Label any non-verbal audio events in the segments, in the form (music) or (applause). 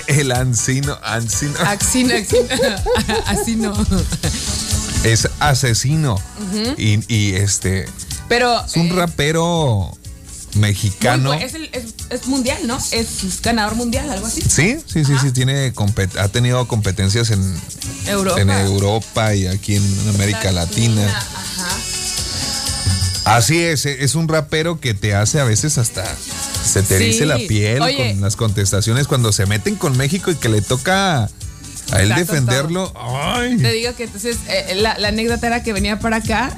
(laughs) El ansino, ansino. Axino, axino. (laughs) Asino. Es asesino. y, y este. Pero. Es un eh, rapero mexicano. bu- es, el- es- es mundial, ¿no? Es ganador mundial, algo así. Sí, sí, sí, sí, tiene ha tenido competencias en, Europa. en Europa y aquí en América Latina. Ajá. Así es, es un rapero que te hace a veces hasta se te Sí. dice la piel Oye. con las contestaciones cuando se meten con México y que le toca a él defenderlo. Te Ay. digo que entonces eh, la, la anécdota era que venía para acá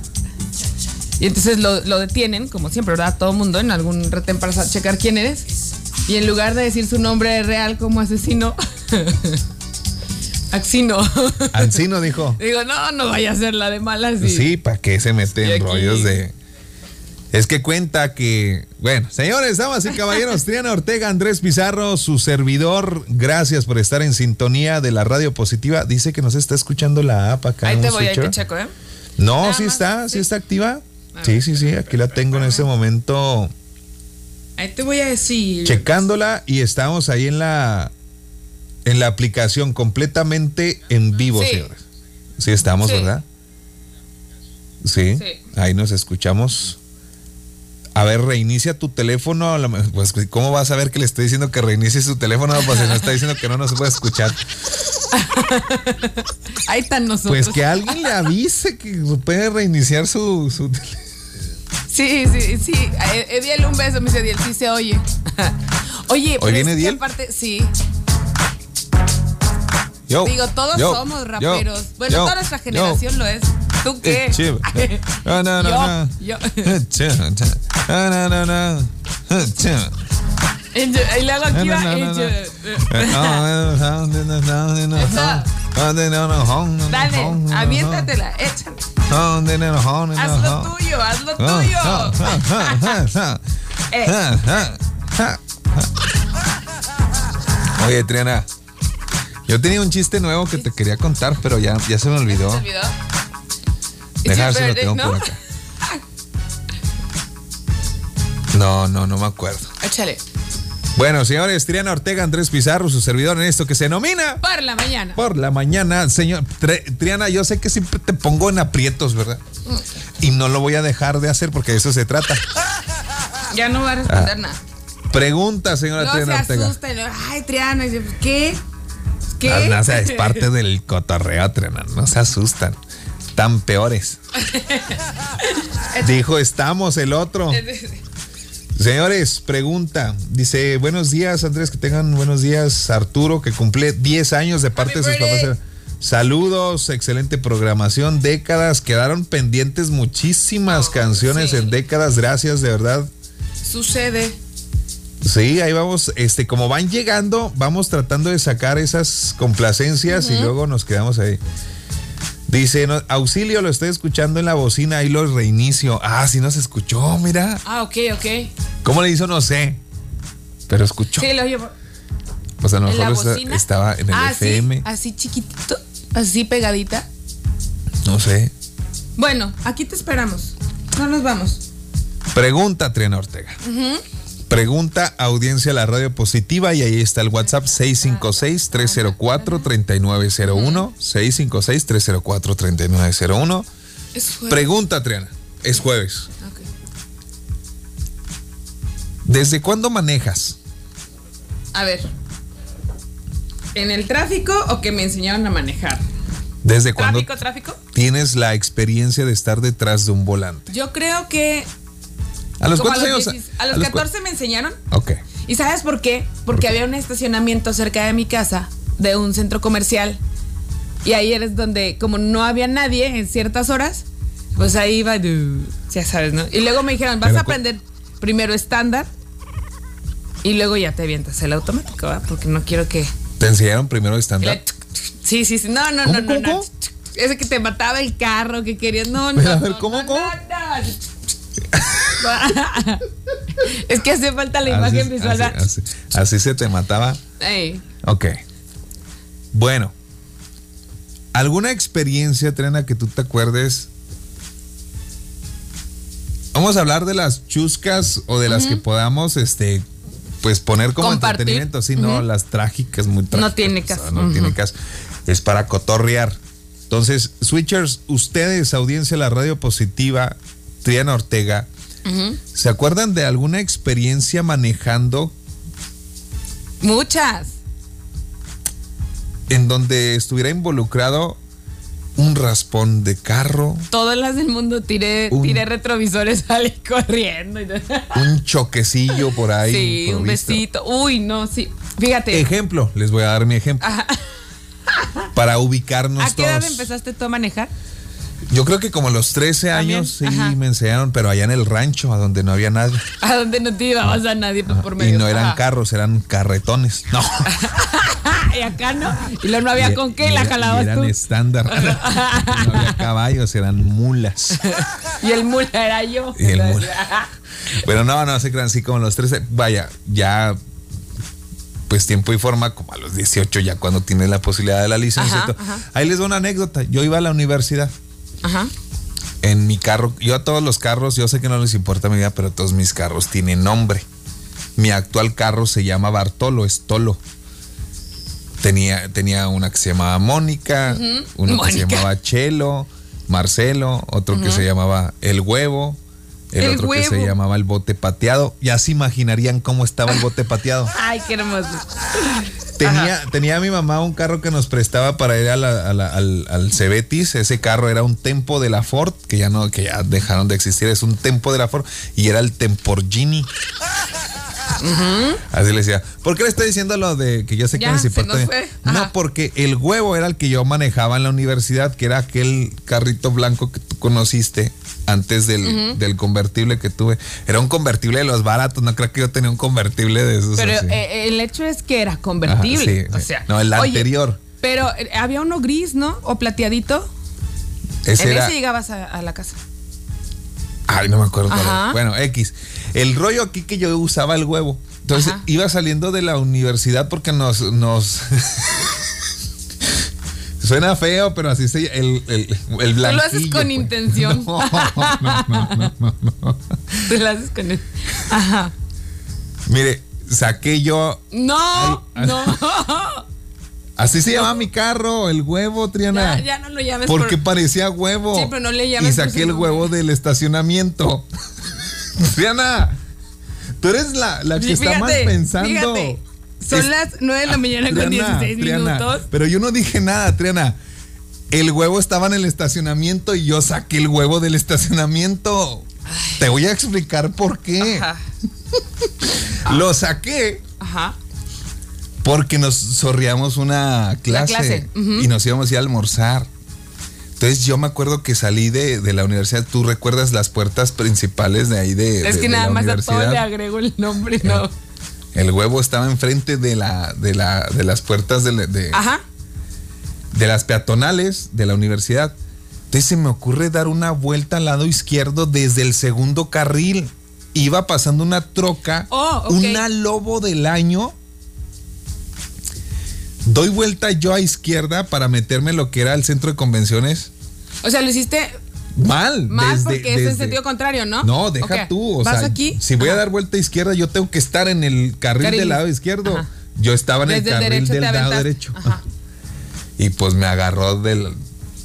y entonces lo, lo detienen, como siempre, ¿verdad? Todo mundo en algún retén para checar quién eres. Y en lugar de decir su nombre real como asesino, (laughs) Axino. Ancino dijo. Digo, no, no vaya a ser la de malas. y- Sí, ¿para qué se mete en rollos de.? Es que cuenta que. Bueno, señores, damas y (laughs) caballeros, Triana Ortega, Andrés Pizarro, su servidor, gracias por estar en sintonía de la radio positiva. Dice que nos está escuchando la app acá. Ahí te voy, ahí te checo, ¿eh? No, Nada sí más, está, sí sí. está activa. Sí, sí, sí, aquí la tengo en este momento Ahí te voy a decir. checándola y estamos ahí en la en la aplicación completamente en vivo, Sí. señores. Sí estamos, Sí. ¿verdad? Sí. ahí nos escuchamos. A ver, reinicia tu teléfono. Pues, ¿cómo vas a ver que le estoy diciendo que reinicie su teléfono? Pues se nos está diciendo que no nos puede escuchar. Ahí están nosotros. Pues que alguien le avise que puede reiniciar su, su teléfono. Sí, sí, sí. Eh, Ediel, un beso, me dice Ediel, sí se oye. (laughs) Oye, pero viene Ediel? aparte, sí. Yo, Digo, todos yo, somos yo, raperos. bueno, toda nuestra generación lo es. ¿Tú qué? Eh. (laughs) No, no, no, yo, no. (laughs) No, no, no, no, yo- Eso. Dale, aviéntatela, échale. Haz lo tuyo, haz lo Ah, tuyo. (laughs) Eh, Oye, Triana, yo tenía un chiste nuevo que te quería contar, pero ya, ya se me olvidó. ¿Se olvidó? Deja ver It's si your lo tengo por acá. No, no, no me acuerdo. Échale. Bueno, señores, Triana Ortega, Andrés Pizarro, su servidor en esto que se denomina Por la mañana. por la mañana. Señor Triana, yo sé que siempre te pongo en aprietos, ¿verdad? Y no lo voy a dejar de hacer porque de eso se trata. (laughs) Ya no va a Ah. responder nada. Pregunta, señora No se Triana Ortega. asusten. Ay, Triana. ¿Qué? ¿Qué? No, no, o sea, es (laughs) parte del cotorreo, Triana. No se asustan. Tan peores. (laughs) Dijo, estamos el otro. Señores, pregunta. Dice, buenos días, Andrés, que tengan buenos días. Arturo, que cumple 10 años de parte de sus papás. Saludos, excelente programación. Décadas, quedaron pendientes muchísimas canciones sí. en décadas. Gracias, de verdad. Sucede. Sí, ahí vamos, este, como van llegando, vamos tratando de sacar esas complacencias y luego nos quedamos ahí. Dice, no, auxilio, lo estoy escuchando en la bocina, ahí lo reinicio. Ah, sí nos escuchó, mira. Ah, ok, ok. ¿Cómo le hizo? No sé. Pero escuchó. Sí, lo llevo. Pues a lo ¿En mejor bocina? estaba en el ah, FM. Sí, así chiquitito, así pegadita. No sé. Bueno, aquí te esperamos. No nos vamos. Pregunta, Triana Ortega. Pregunta audiencia a la radio positiva y ahí está el WhatsApp 656-304-3901. 656-304-3901. Es jueves. Pregunta, Triana. Es jueves. Ok. ¿Desde cuándo manejas? A ver. ¿En el tráfico o que me enseñaron a manejar? ¿Desde cuándo ¿Tráfico, tráfico? tienes la experiencia de estar detrás de un volante? Yo creo que. ¿A los cuántos a los, años? 10 a los cua- 14 me enseñaron. Ok. ¿Y sabes por qué? Porque había un estacionamiento cerca de mi casa, de un centro comercial. Y ahí eres donde, como no había nadie en ciertas horas, pues ahí iba, ya sabes, ¿no? Y luego me dijeron, vas a aprender primero estándar y luego ya te avientas el automático, ¿verdad? Porque no quiero que... ¿Te enseñaron primero estándar? Sí, sí, sí. No, no, ¿Cómo, no, no, cómo, no. Ese que te mataba el carro, que querías. No, no. Pero, a ver, no, ¿cómo, no, cómo? no, no. Es que hace falta la Así, imagen visual. así, ¿verdad? así- así se te mataba. Ey. Ok. Bueno. ¿Alguna experiencia, Trena, que tú te acuerdes? Vamos a hablar de las chuscas o de las que podamos este, pues poner como Compartir. entretenimiento, sí, no, las trágicas, muy trágicas. tiene o sea, caso. no tiene caso. Es para cotorrear. Entonces, Switchers, ustedes, audiencia de la radio positiva, Triana Ortega, ¿se acuerdan de alguna experiencia manejando Muchas. en donde estuviera involucrado un raspón de carro, Todas las del mundo tiré, Un- tiré retrovisores, (laughs) salí corriendo. un choquecillo por ahí? sí, un besito. Uy, no, sí. Fíjate. Ejemplo, les voy a dar mi ejemplo. Ajá. Para ubicarnos ¿A qué edad todos. empezaste tú a manejar? Yo creo que como a los 13 También, años sí ajá. me enseñaron, pero allá en el rancho, a donde no había nadie. (laughs) ¿A dónde no te llevabas a nadie pues, por medio? Y no eran Ajá. carros, eran carretones. No. (laughs) y acá no. Y luego no había Y- con qué y la jalabas eran tú. estándar. (laughs) no había caballos, eran mulas. Y el mula era yo. Y el mula. Pero no, no se crean así como los 13. Vaya, ya pues tiempo y forma, como a los 18 ya cuando tienes la posibilidad de la licencia. Ajá, ajá. Ahí les doy una anécdota. Yo iba a la universidad. Ajá. En mi carro, yo a todos los carros, yo sé que no les importa mi vida, pero todos mis carros tienen nombre. Mi actual carro se llama Bartolo, es Tolo. Tenía, tenía una que se llamaba Mónica, uno que se llamaba Chelo, Marcelo, otro que se llamaba El Huevo, el, El otro que se llamaba El Bote Pateado. Ya se imaginarían cómo estaba el bote pateado. Ay, qué hermoso. Tenía, tenía mi mamá un carro que nos prestaba para ir a la- a la- al, al Cebetis. Ese carro era un Tempo de la Ford, que ya no, que ya dejaron de existir. Es un Tempo de la Ford y era el Temporgini. (laughs) Así le decía. ¿Por qué le estoy diciendo lo de que yo sé que Ya, les se importa? nos fue. Ajá. No, porque el huevo era el que yo manejaba en la universidad, que era aquel carrito blanco que tú conociste antes del, del convertible que tuve. Era un convertible de los baratos. No creo que yo tenía un convertible de esos. Pero así. eh, el hecho es que era convertible. Ajá, sí, o sí. sea, No, el oye, anterior. Pero eh, había uno gris, ¿no? O plateadito. Ese en era. ese llegabas a, a la casa. Ay, no me acuerdo. cuál. Bueno, X. El rollo aquí que yo usaba el huevo. Entonces Ajá. iba saliendo de la universidad porque nos. nos (laughs) Suena feo, pero así se. El, el, el Tú lo haces blanquillo, con pues. intención. (laughs) No, no, no, no, no. Tú lo haces con. Ajá. Mire, saqué yo. No, Ay, no. Así se llama mi carro, el huevo, Triana. Ya, ya no lo llames Porque por- parecía huevo. Sí, pero no le llames Y saqué el huevo del estacionamiento. (laughs) Triana, tú eres la, la que está más Fíjate, pensando. fíjate. Son Es- las 9 de la mañana con Triana, 16 Triana, minutos. Pero yo no dije nada, Triana. El huevo estaba en el estacionamiento y yo saqué el huevo del estacionamiento. Te voy a explicar por qué. Ajá. (laughs) Lo saqué Ajá. porque nos sorriamos una clase, y nos íbamos a ir a almorzar. Entonces yo me acuerdo que salí de, de la universidad. ¿Tú recuerdas las puertas principales de ahí de, Es de- que de nada la más a todo le agrego el nombre, no. El huevo estaba enfrente de la de la de las puertas de, de, Ajá. de las peatonales de la universidad. Entonces se me ocurre dar una vuelta al lado izquierdo desde el segundo carril. Iba pasando una troca, Oh, una lobo del año. Doy vuelta yo a izquierda para meterme en lo que era el centro de convenciones. O sea, lo hiciste Mal. mal desde- porque es en sentido contrario, ¿no? No, deja tú. O ¿Vas sea, aquí? si voy a dar vuelta a izquierda, yo tengo que estar en el carril, Carril. del lado izquierdo. Ajá. Yo estaba en Desde el carril del lado derecho. Ajá. Y pues me agarró del,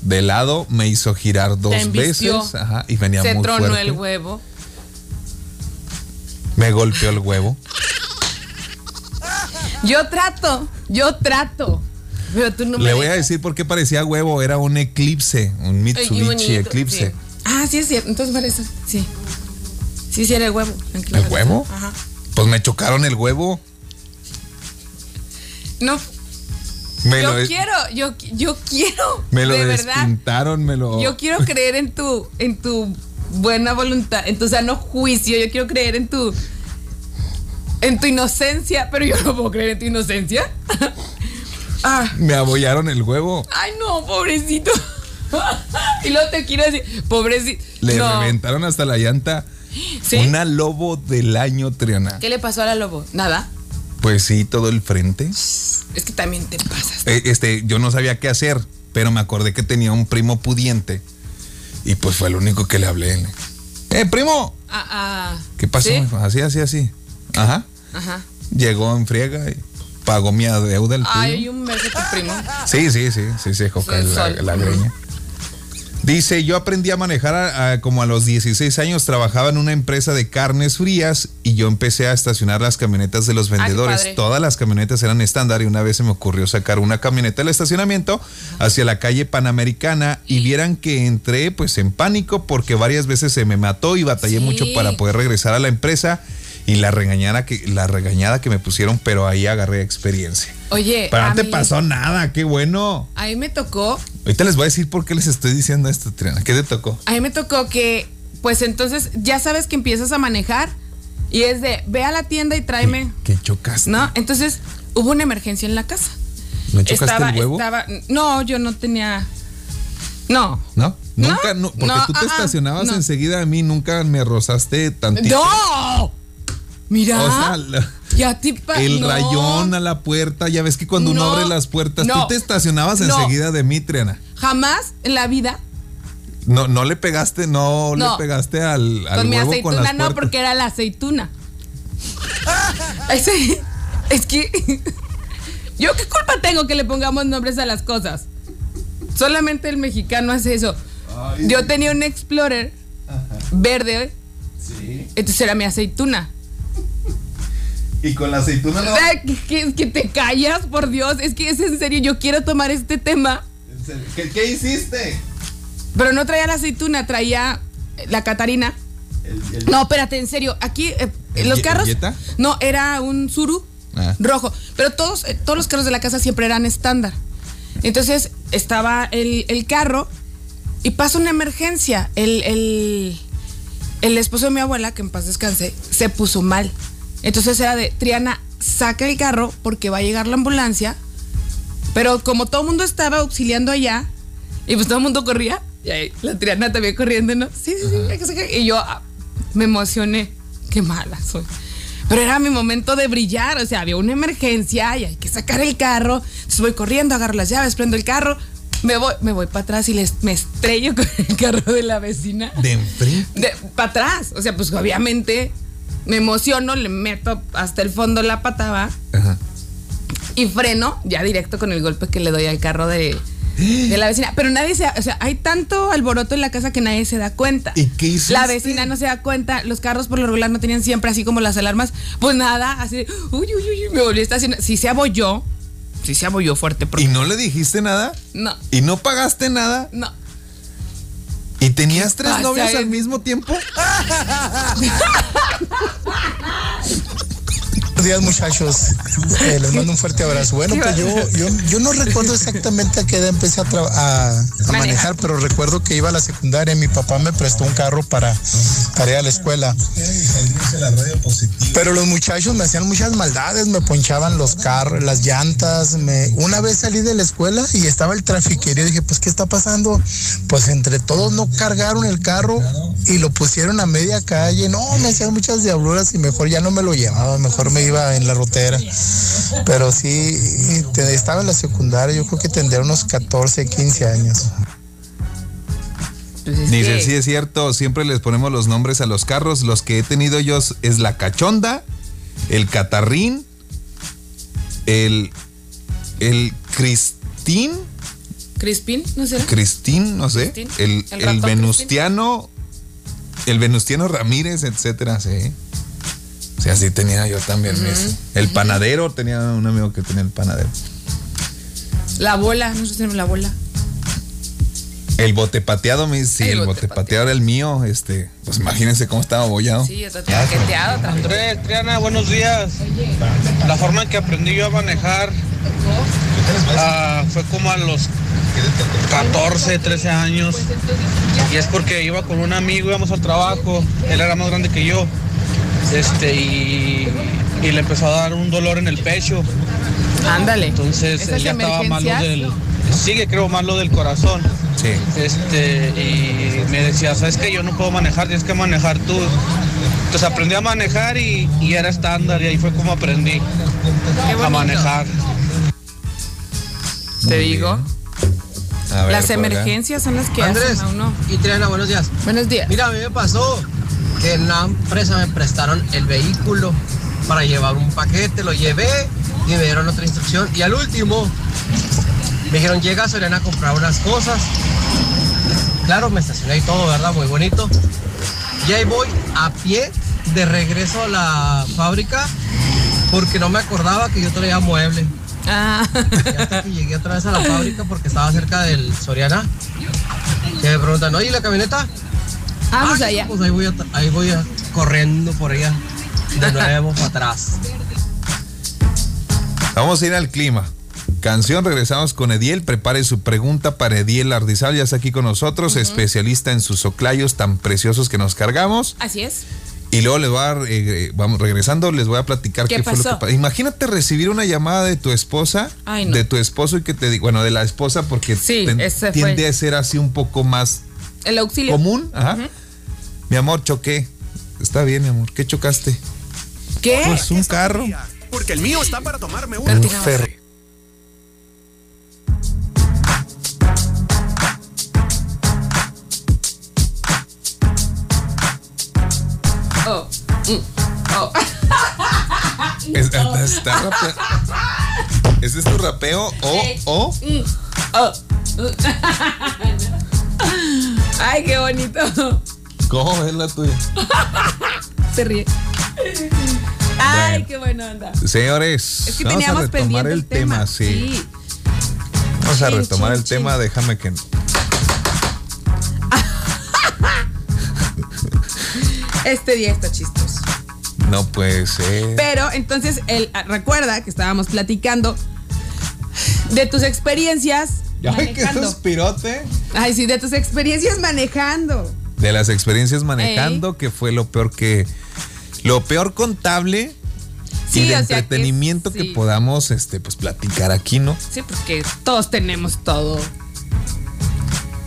del lado, me hizo girar dos veces. Ajá, y venía Se muy tronó fuerte. el huevo. Me golpeó el huevo. Yo trato, yo trato. Pero tú no me Le voy a decir por qué parecía huevo. Era un Eclipse, un Mitsubishi bonito, Eclipse. sí. Ah, sí es cierto. Entonces parece, sí. Sí, sí era el huevo. ¿El huevo? Ajá. Pues me chocaron el huevo. No, Me yo lo, quiero, yo, yo quiero. me lo de verdad. me lo. Yo quiero creer en tu, en tu buena voluntad, en tu sano juicio. Yo quiero creer en tu, en tu inocencia, pero yo no puedo creer en tu inocencia. (laughs) ah, Me abollaron el huevo. ay no, pobrecito. (laughs) y luego te quiero decir, pobrecito. Le no. reventaron hasta la llanta. ¿Sí? Una lobo del año, Triana. ¿Qué le pasó a la lobo? Nada. Pues sí, todo el frente. Es que también te pasas. Eh, Este, yo no sabía qué hacer, pero me acordé que tenía un primo pudiente. Y pues fue el único que le hablé. ¡Eh, primo! Ah, ah. ¿Qué pasó? Así, así, así. Ajá. Ajá. llegó en friega y pagó mi deuda el Ay, tuyo. hay un tu primo. Sí, sí, sí, sí, Sí, la, greña. Dice, yo aprendí a manejar a- a- como a los 16 años, trabajaba en una empresa de carnes frías y yo empecé a estacionar las camionetas de los qué vendedores. Todas las camionetas eran estándar y una vez se me ocurrió sacar una camioneta del estacionamiento hacia la calle Panamericana y vieran que entré pues en pánico porque varias veces se me mató y batallé Sí. mucho para poder regresar a la empresa y la regañada que, la regañada que me pusieron, pero ahí agarré experiencia. Oye, Pero no te mí- pasó nada, qué bueno. A mí me tocó, Ahorita les voy a decir por qué les estoy diciendo esto, Triana. ¿Qué te tocó? a mí me tocó que, pues entonces ya sabes que empiezas a manejar y es de, ve a la tienda y tráeme, ¿Qué chocaste? ¿no? Entonces hubo una emergencia en la casa. ¿No chocaste el huevo? estaba- no, yo no tenía, no. ¿No? Nunca, no, porque no, tú te ah, ah, estacionabas enseguida a mí, nunca me rozaste tantito. ¡No! Mira. O sea, la- ya el no. rayón a la puerta, ya ves que cuando uno No, abre las puertas, no, tú te estacionabas enseguida de mí, Triana. Jamás en la vida No, no le pegaste, no, le pegaste al, al con mi huevo con las aceituna no, porque era la aceituna. (laughs) Es que yo qué culpa tengo que le pongamos nombres a las cosas. Solamente el mexicano hace eso. Yo tenía un Explorer verde, entonces era mi aceituna. Y con la aceituna no. Que, que- que te callas, por Dios. Es que es en serio, yo quiero tomar este tema. ¿Qué, qué hiciste? Pero no traía la aceituna, traía la Catarina. No, espérate, en serio. Aquí, eh, ¿El los carros. No, era un Suru Ah. rojo. Pero todos, eh, todos los carros de la casa siempre eran estándar. Entonces estaba el, el carro y pasa una emergencia. El, el, el esposo de mi abuela, que en paz descanse, se puso mal. Entonces era de, Triana, saca el carro porque va a llegar la ambulancia. Pero como todo el mundo estaba auxiliando allá, y pues todo el mundo corría, y ahí la Triana también corriendo, ¿no? Sí, sí, sí, hay que sacar. Y yo ah, me emocioné. Qué mala soy. Pero era mi momento de brillar, o sea, había una emergencia y hay que sacar el carro. Entonces voy corriendo, agarro las llaves, prendo el carro, me voy, me voy para atrás y les, me estrello (laughs) con el carro de la vecina. De enfrente. Para atrás. O sea, pues obviamente me emociono, le meto hasta el fondo la pataba Ajá. y freno ya directo con el golpe que le doy al carro de, de la vecina. Pero nadie se, o sea, hay tanto alboroto en la casa que nadie se da cuenta. ¿Y qué hiciste? La vecina no se da cuenta, los carros por lo regular no tenían siempre así como las alarmas. Pues nada, así, uy, uy, uy, me volví a estacionar. Si se abolló, si se abolló fuerte, porque ¿Y no le dijiste nada? no, ¿Y no pagaste nada? no. ¿Y tenías tres pasa, novios al mismo tiempo? (laughs) (laughs) Buenos días muchachos, Eh, les mando un fuerte abrazo. Bueno, pues yo, yo, yo no recuerdo exactamente a qué edad empecé a, tra- a- a Manejar. pero recuerdo que iba a la secundaria y mi papá me prestó un carro para, para ir a la escuela. Pero los muchachos me hacían muchas maldades, me ponchaban los carros, las llantas. Me... Una vez salí de la escuela y estaba el trafiquero y dije, pues, ¿qué está pasando? Pues entre todos no cargaron el carro y lo pusieron a media calle. No, me hacían muchas diabluras y mejor ya no me lo llevaba, mejor me iba en la rotera. Pero sí, estaba en la secundaria, yo creo que tendría unos 14, 15 años. Pues es Dice, sí es cierto, siempre les ponemos los nombres a los carros. Los que he tenido yo es la cachonda, el catarrín, el, el Cristín, Crispin, no sé. Cristín, no sé, Cristín, el, el Venustiano, el Venustiano Ramírez, etcétera, sí. Sí tenía yo también. mis- El panadero, tenía un amigo que tenía el panadero. La bola, nosotros tenemos la bola. El bote pateado, me sí, El el, bote bote pateado era el mío, este, pues imagínense cómo estaba bollado. Sí, está traqueteado, traqueteado. Andrés, Triana, buenos días. La forma en que aprendí yo a manejar ah, fue como a los 14, 13 años. Y es porque iba con un amigo, íbamos al trabajo. Él era más grande que yo. Este, y, y le empezó a dar un dolor en el pecho. Ándale. Entonces ¿Esas él ya estaba malo del. Sigue, creo, malo del corazón. Sí. Este, y me decía, ¿sabes qué? Yo no puedo manejar, tienes que manejar tú. Entonces aprendí a manejar y, y era estándar y ahí fue como aprendí a manejar. Te Muy digo. bien. A ver, Las acá. emergencias son las que Andrés hacen a uno. y Triana, buenos días. Buenos días. Mira, a mí me pasó que en la empresa me prestaron el vehículo para llevar un paquete, lo llevé y me dieron otra instrucción. Y al último, me dijeron, llega a Soriana a comprar unas cosas. Claro, me estacioné y todo, ¿verdad? Muy bonito. Y ahí voy a pie de regreso a la fábrica porque no me acordaba que yo traía mueble. Ah. Y hasta que llegué otra vez a la fábrica porque estaba cerca del Soriana, que me preguntan, oye, ¿y ¿la camioneta? Vamos Ah, allá. Pues ahí voy, a- ahí voy a- corriendo por allá, de (laughs) nuevo para atrás. Vamos a ir al clima. Canción, regresamos con Ediel. Prepare su pregunta para Ediel Ardizal. Ya está aquí con nosotros, especialista en sus oclayos tan preciosos que nos cargamos. Así es. Y luego les voy a, dar, eh, vamos regresando, les voy a platicar ¿Qué qué, fue lo que pasó? Imagínate recibir una llamada de tu esposa, Ay, no. de tu esposo y que te diga, bueno, de la esposa porque Sí, ten- ese fue. tiende a ser así un poco más El auxilio. común. Ajá. Mi amor, choqué. Está bien, mi amor. ¿Qué chocaste? ¿Qué? Pues un carro. Porque el mío está para tomarme una. Un Platícanos. ferro. Oh. Mm. Oh. (laughs) Es- está ¿Ese es tu rapeo? O, o. Mm. Oh. (laughs) Ay, qué bonito. ¿Cómo es la tuya? (laughs) Se ríe. Ay, Bueno. qué buena onda. Señores, Es que vamos a teníamos retomar pendiente el tema, sí. sí. Vamos a retomar chin, el tema, déjame que. (laughs) Este día está chistoso. No puede ser. Pero entonces, él, ah, recuerda que estábamos platicando de tus experiencias Ay, qué manejando. suspirote. Ay, sí, de tus experiencias manejando. De las experiencias manejando, que fue lo peor que. Lo peor contable Sí, y de que entretenimiento que, podamos este, pues, platicar aquí, ¿no? Sí, porque todos tenemos todo.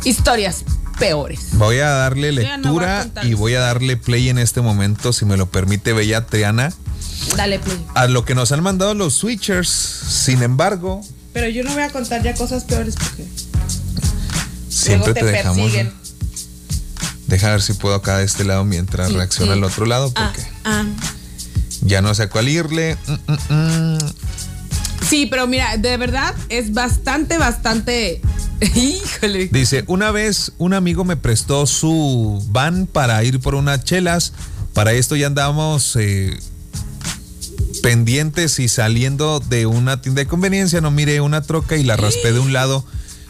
Historias peores. Voy a darle ya no voy a lectura y voy a darle play en este momento, si me lo permite, Bella Triana, Dale, play. a lo que nos han mandado los switchers. Sin embargo, Pero yo no voy a contar ya cosas peores porque siempre luego te te dejamos. persiguen. Deja ver si puedo acá de este lado mientras reacciona el otro lado, Ah, porque ah. ya no sé a cuál irle. Mm, mm, mm. Sí, pero mira, de verdad es bastante, bastante. (laughs) Híjole. Dice, una vez un amigo me prestó su van para ir por unas chelas. Para esto ya andábamos eh, pendientes y saliendo de una tienda de conveniencia. No miré una troca y la raspé de un lado.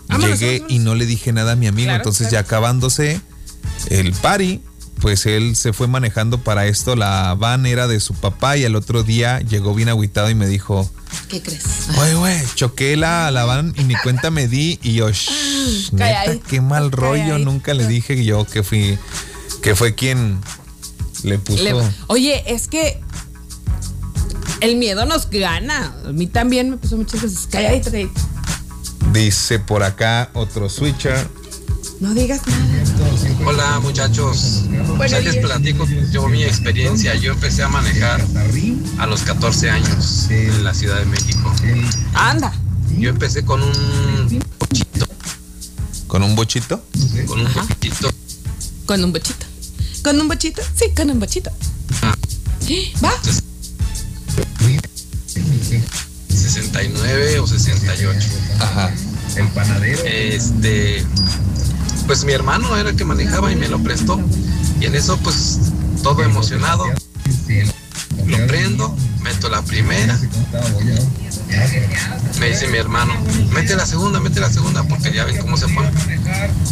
Vámonos, Llegué vámonos. y no le dije nada a mi amigo. Claro, Entonces claro. ya acabándose el party, pues él se fue manejando para esto. La van era de su papá y al otro día llegó bien agüitado y me dijo, ¿Qué crees? Oye, güey, choqué la, la van y ni cuenta me di y yo, shh, neta, Calladito, qué mal rollo, nunca le dije yo que fui, que fue quien le puso. Le- Oye, es que el miedo nos gana. A mí también me puso muchas veces. Calladito, calladito. Dice por acá otro switcher. No digas nada. Hola muchachos, pues ahí les platico yo mi experiencia. Yo empecé a manejar a los 14 años en la Ciudad de México. Anda. Yo empecé con un bochito, ¿Con un bochito? con un bochito. Con un bochito. ¿Con un bochito? Sí, con un bochito. ¿Va? 69 o 68. Ajá. Este, pues mi hermano era el que manejaba y me lo prestó. Y en eso, pues, todo emocionado. Lo prendo, meto la primera. Me dice mi hermano, mete la segunda, mete la segunda, porque ya ven cómo se pone.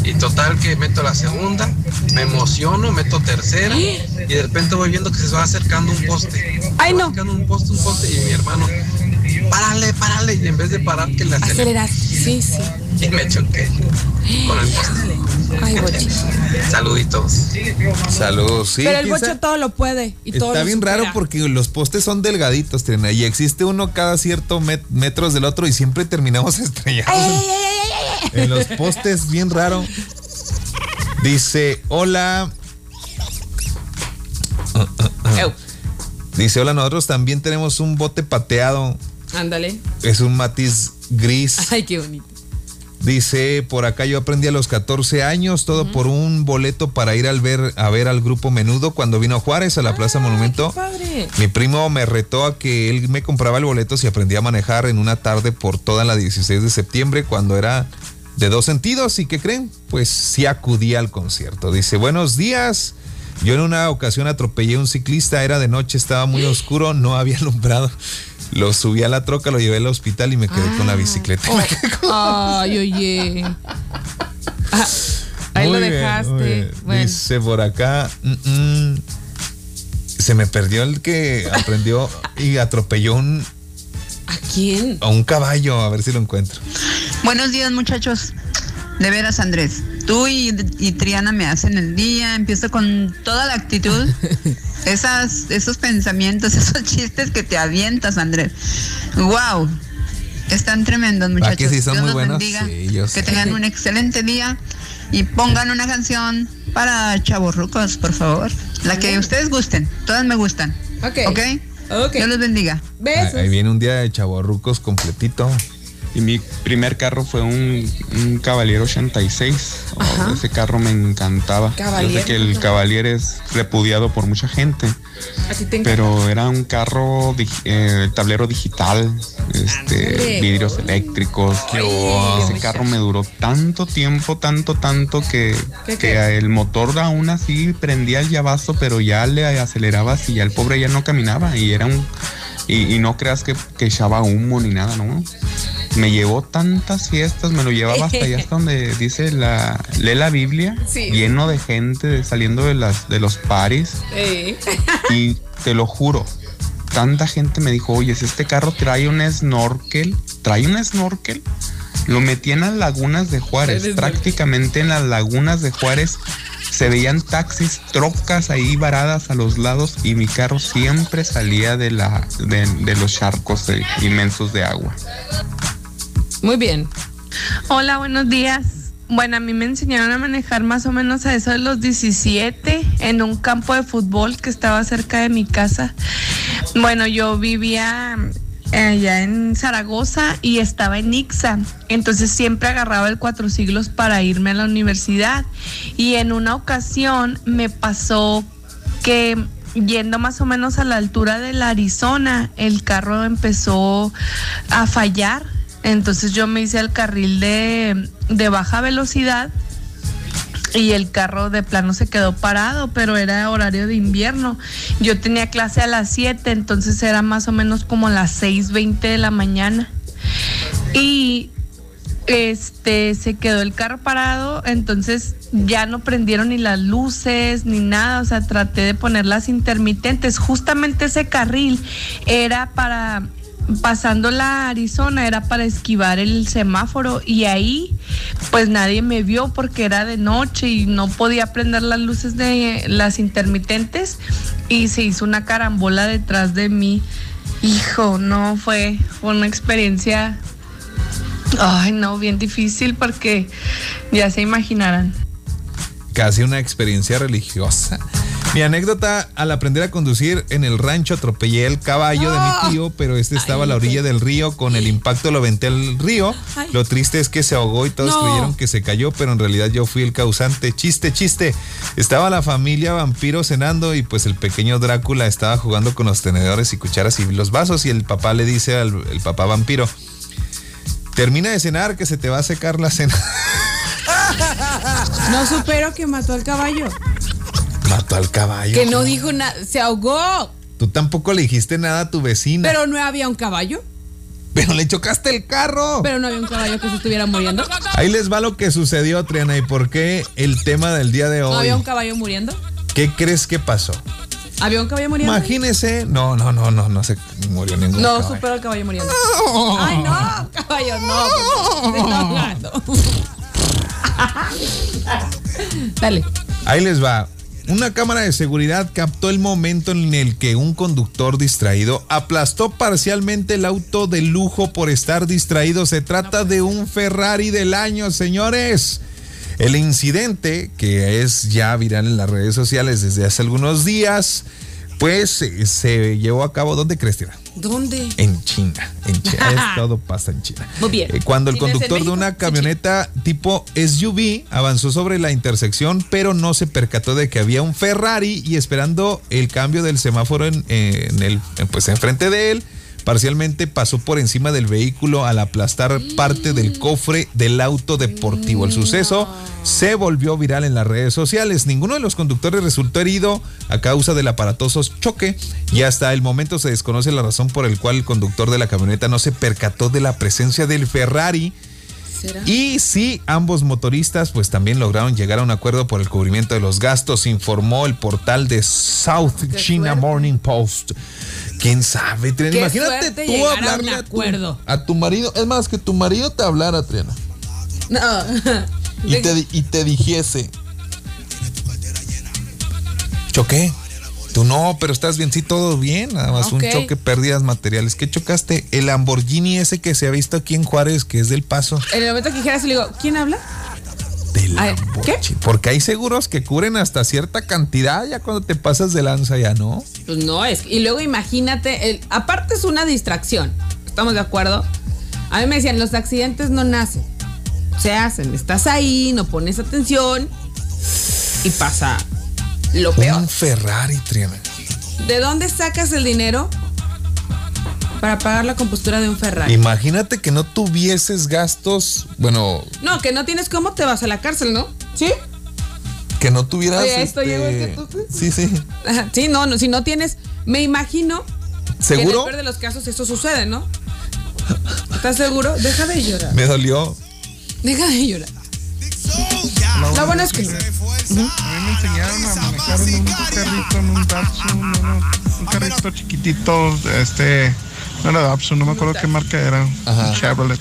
Y total que meto la segunda, me emociono, meto tercera, y de repente voy viendo que se va acercando un poste. Ay, no. acercando un poste, un poste, y mi hermano, párale, párale, y en vez de parar, que la. Aceleras. Sí, sí. Y me choqué con el poste. Ay, bochito. (laughs) Saluditos. Saludos, sí. Pero el sabe. todo lo puede. Y todo Está lo bien raro porque los postes son delgaditos, Trina, y existe uno cada cierto met- metros del otro y siempre terminamos (laughs) estrellados Ay, en- ay, ay, ay, ay, ay. en los postes, bien raro. Dice, hola. Dice, hola, nosotros también tenemos un bote pateado. Ándale. Es un matiz gris. (laughs) Ay, qué bonito. Dice, por acá yo aprendí a los 14 años, todo por un boleto para ir al ver, a ver al grupo Menudo cuando vino Juárez a la Plaza Monumento. Mi primo me retó a que él me compraba el boleto si aprendía a manejar en una tarde por toda la 16 de septiembre cuando era de dos sentidos. ¿Y qué creen? Pues sí acudí al concierto. Dice, buenos días. Yo en una ocasión atropellé a un ciclista, era de noche, estaba muy (gasps) oscuro, no había alumbrado. Lo subí a la troca, lo llevé al hospital y me quedé con la bicicleta. (laughs) Ay, oye. Ah, ahí Muy lo dejaste. muy bien. Bueno. Dice por acá, mm, mm, se me perdió el que aprendió y atropelló un, ¿A quién? a un caballo, a ver si lo encuentro. Buenos días, muchachos. De veras, Andrés. Tú y, y Triana me hacen el día. Empiezo con toda la actitud. (laughs) Esas, esos pensamientos, (laughs) esos chistes que te avientas, Andrés. ¡Wow! Están tremendos, muchachos. que sí son Dios muy los buenos? bendiga. Sí, yo que sé. tengan un excelente día. Y pongan una canción para chavorrucos, por favor. La que ustedes gusten. Todas me gustan. Ok. ¿Ok? Ok. Dios los bendiga. Besos. Ahí viene un día de chavorrucos completito. Y mi primer carro fue un, un Cavalier 86. Oh, ese carro me encantaba. Yo Cavalier. sé que el Cavalier es repudiado por mucha gente, te pero era un carro, eh, tablero digital, este, vidrios eléctricos. ese carro me duró tanto tiempo, tanto, tanto que, ¿Qué, que qué? el motor aún así prendía el llavazo, pero ya le acelerabas y ya el pobre ya no caminaba y era un... Y, y no creas que, que echaba humo ni nada, ¿no? Me llevó tantas fiestas, me lo llevaba hasta allá hasta donde dice la, lee la Biblia, Sí. lleno de gente saliendo de las, de los paris. Y te lo juro, tanta gente me dijo, oye, si este carro trae un snorkel, trae un snorkel. Lo metí en las lagunas de Juárez, prácticamente en las lagunas de Juárez. Se veían taxis, trocas ahí varadas a los lados y mi carro siempre salía de, la, de, de los charcos de- inmensos de agua. Muy bien. Hola, buenos días. Bueno, a mí me enseñaron a manejar más o menos a eso de los 17 en un campo de fútbol que estaba cerca de mi casa. Bueno, yo vivía eh, allá en Zaragoza y estaba en Ixa. Entonces siempre agarraba el cuatro siglos para irme a la universidad. Y en una ocasión me pasó que yendo más o menos a la altura de la Arizona, el carro empezó a fallar. Entonces yo me hice al carril de, de baja velocidad y el carro de plano se quedó parado, pero era horario de invierno. Yo tenía clase a las 7, entonces era más o menos como las 6.20 de la mañana. Y este se quedó el carro parado, entonces ya no prendieron ni las luces ni nada, o sea, traté de poner las intermitentes. Justamente ese carril era para pasando la Arizona era para esquivar el semáforo y ahí pues nadie me vio porque era de noche y no podía prender las luces de las intermitentes y se hizo una carambola detrás de mí. Hijo, no fue, fue una experiencia Ay, no, bien difícil porque ya se imaginarán. Casi una experiencia religiosa. Mi anécdota, al aprender a conducir en el rancho atropellé el caballo de mi tío, pero este estaba a la orilla del río, con el impacto lo aventé al río. Lo triste es que se ahogó y todos No. creyeron que se cayó, pero en realidad yo fui el causante. Chiste, chiste. Estaba la familia vampiro cenando y pues el pequeño Drácula estaba jugando con los tenedores y cucharas y los vasos y el papá le dice al el papá vampiro, termina de cenar que se te va a secar la cena. No supero que mató al caballo. Mató al caballo. Que no dijo nada. Se ahogó. Tú tampoco le dijiste nada a tu vecina. Pero no había un caballo. Pero le chocaste el carro. Pero no había un caballo que se estuviera muriendo. Ahí les va lo que sucedió, Triana, y por qué el tema del día de ¿No hoy. había un caballo muriendo? ¿Qué crees que pasó? ¿Había un caballo muriendo? Imagínese. No, no, no, no, no se murió ningún No caballo. supero al caballo muriendo. Ay, no, caballo, no. te está. (laughs) Dale. Ahí les va. Una cámara de seguridad captó el momento en el que un conductor distraído aplastó parcialmente el auto de lujo por estar distraído. Se trata de un Ferrari del año, señores. El incidente, que es ya viral en las redes sociales desde hace algunos días, pues eh, se llevó a cabo. ¿Dónde crees, Tira? ¿Dónde? En China. En China. (laughs) Todo pasa en China. Muy bien. Eh, cuando el ¿Tienes en conductor de una camioneta tipo SUV avanzó sobre la intersección, pero no se percató de que había un Ferrari y esperando el cambio del semáforo en, en el, pues enfrente de él, parcialmente pasó por encima del vehículo al aplastar parte del cofre del auto deportivo. El suceso se volvió viral en las redes sociales. Ninguno de los conductores resultó herido a causa del aparatoso choque y hasta el momento se desconoce la razón por el cual el conductor de la camioneta no se percató de la presencia del Ferrari. ¿Será? Y sí, ambos motoristas pues también lograron llegar a un acuerdo por el cubrimiento de los gastos, informó el portal de South Qué China. Morning Post. ¿Quién sabe, Triana? Qué Imagínate tú a hablarle a tu, acuerdo. a tu marido. Es más, que tu marido te hablara, Triana. No. Y te, y te dijese. ¿Choqué? Tú no, pero estás bien, sí, todo bien. Nada más un choque, pérdidas materiales. ¿Qué chocaste? El Lamborghini ese que se ha visto aquí en Juárez, que es del paso. En el momento que dijeras, le digo, ¿quién habla? Ay, ¿qué? Porque hay seguros que cubren hasta cierta cantidad, ya cuando te pasas de lanza, ya no. Pues no, es. Y luego imagínate, el, aparte es una distracción. ¿Estamos de acuerdo? A mí me decían, los accidentes no nacen. Se hacen. Estás ahí, no pones atención y pasa lo peor. Un Ferrari, Triana. ¿De dónde sacas el dinero para pagar la compostura de un Ferrari? Imagínate que no tuvieses gastos, bueno, No, que no tienes cómo te vas a la cárcel, ¿no? ¿Sí? que no tuvieras. Oye, esto este, llegó el que tú- Sí, sí. Sí, no, no, si no tienes, me imagino que en el ¿Seguro? peor de los casos eso sucede, ¿no? ¿Estás seguro? Deja de llorar. Me dolió. Deja de llorar. Lo bueno es que no. A mí me enseñaron a manejar en un carrito, en un Datsun, un carrito chiquitito, este, no era Datsun, no me acuerdo qué marca era, un Chevrolet.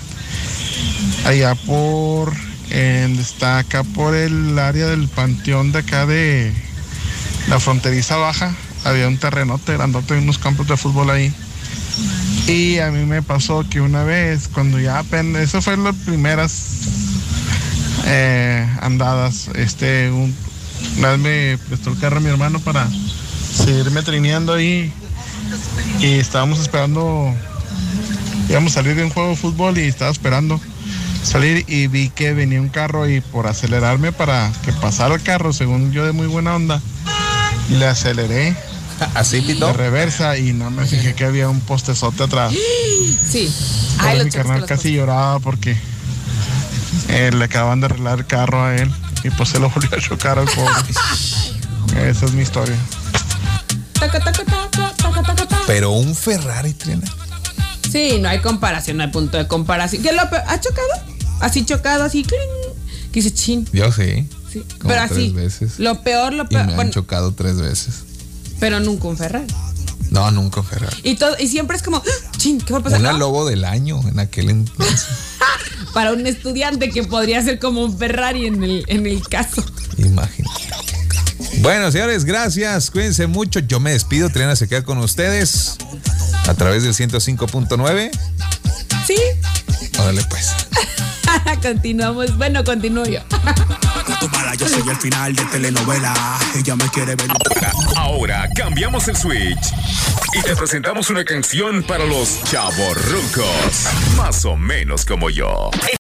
Allá por, en- está acá por el área del panteón de acá de la fronteriza baja, había un terrenote grandote, unos campos de fútbol ahí. Y a mí me pasó que una vez, cuando ya apenas, eso fue las primeras eh, andadas. Este, un- una vez me prestó el carro a mi hermano para seguirme trineando ahí. Y estábamos esperando, íbamos a salir de un juego de fútbol y estaba esperando salir y vi que venía un carro y por acelerarme para que pasara el carro, según yo de muy buena onda, le aceleré. (laughs) Así, De reversa y no me fijé que había un postezote atrás. (gasps) Sí. Ay, mi carnal casi lloraba porque eh, le acaban de arreglar el carro a él y pues se lo volvió a chocar al pobre. (laughs) Esa es mi historia. Pero un Ferrari, Triana. Sí, no hay comparación, no hay punto de comparación. ¿Qué lo? ¿Ha chocado? Así chocado, así. cling. Que dice chin. Yo sí. Sí. Como Pero tres así. veces. Lo peor, lo Y peor. me han bueno, chocado tres veces. pero nunca un Ferrari. No, nunca un Ferrari. Y todo, y siempre es como, ¡ah! chin, ¿qué va a pasar? Una No, lobo del año en aquel entonces. (laughs) Para un estudiante que podría ser como un Ferrari en el, en el caso. Imagínate. Bueno, señores, gracias. Cuídense mucho. Yo me despido. Triana se queda con ustedes a través del 105.9. Sí. Órale, pues. (laughs) Continuamos. Bueno, continúo yo. Yo soy el final de telenovela. Ella me quiere ver. Ahora cambiamos el switch y te presentamos una canción para los chavorrucos, más o menos como yo.